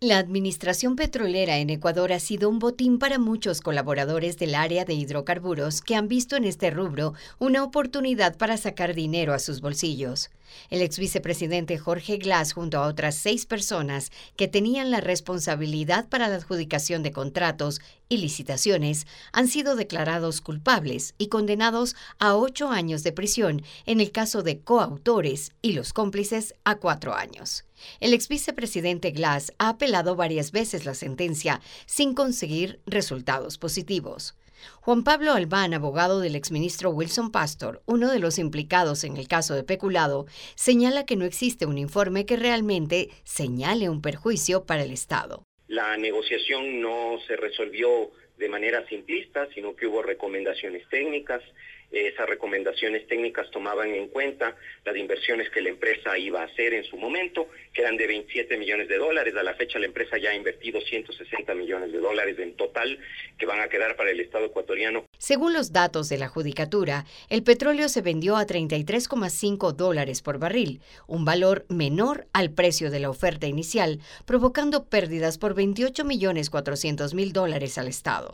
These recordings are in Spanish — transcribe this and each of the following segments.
La administración petrolera en Ecuador ha sido un botín para muchos colaboradores del área de hidrocarburos que han visto en este rubro una oportunidad para sacar dinero a sus bolsillos. El ex vicepresidente Jorge Glass, junto a otras seis personas que tenían la responsabilidad para la adjudicación de contratos y licitaciones, han sido declarados culpables y condenados a ocho años de prisión en el caso de coautores y los cómplices a cuatro años. El ex vicepresidente Glass ha apelado varias veces la sentencia sin conseguir resultados positivos. Juan Pablo Albán, abogado del exministro Wilson Pastor, uno de los implicados en el caso de peculado, señala que no existe un informe que realmente señale un perjuicio para el Estado. La negociación no se resolvió de manera simplista, sino que hubo recomendaciones técnicas. Esas recomendaciones técnicas tomaban en cuenta las inversiones que la empresa iba a hacer en su momento, que eran de 27 millones de dólares. A la fecha la empresa ya ha invertido 160 millones de dólares en total que van a quedar para el Estado ecuatoriano. Según los datos de la judicatura, el petróleo se vendió a 33,5 dólares por barril, un valor menor al precio de la oferta inicial, provocando pérdidas por 28 millones 400 mil dólares al Estado.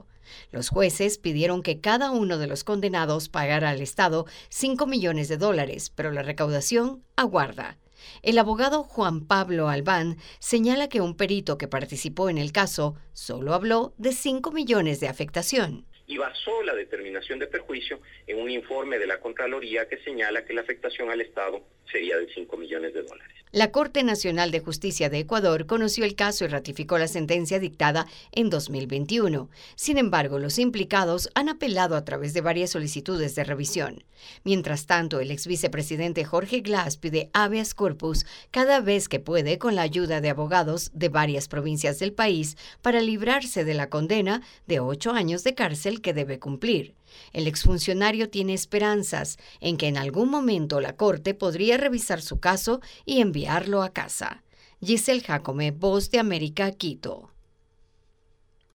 Los jueces pidieron que cada uno de los condenados pagara al Estado 5 millones de dólares, pero la recaudación aguarda. El abogado Juan Pablo Albán señala que un perito que participó en el caso solo habló de 5 millones de afectación y basó la determinación de perjuicio en un informe de la Contraloría que señala que la afectación al Estado sería de 5 millones de dólares. La Corte Nacional de Justicia de Ecuador conoció el caso y ratificó la sentencia dictada en 2021. Sin embargo, los implicados han apelado a través de varias solicitudes de revisión. Mientras tanto, el ex vicepresidente Jorge Glass pide habeas corpus cada vez que puede con la ayuda de abogados de varias provincias del país para librarse de la condena de ocho años de cárcel que debe cumplir. El exfuncionario tiene esperanzas en que en algún momento la Corte podría revisar su caso y a casa. Giselle Jacome, Voz de América, Quito.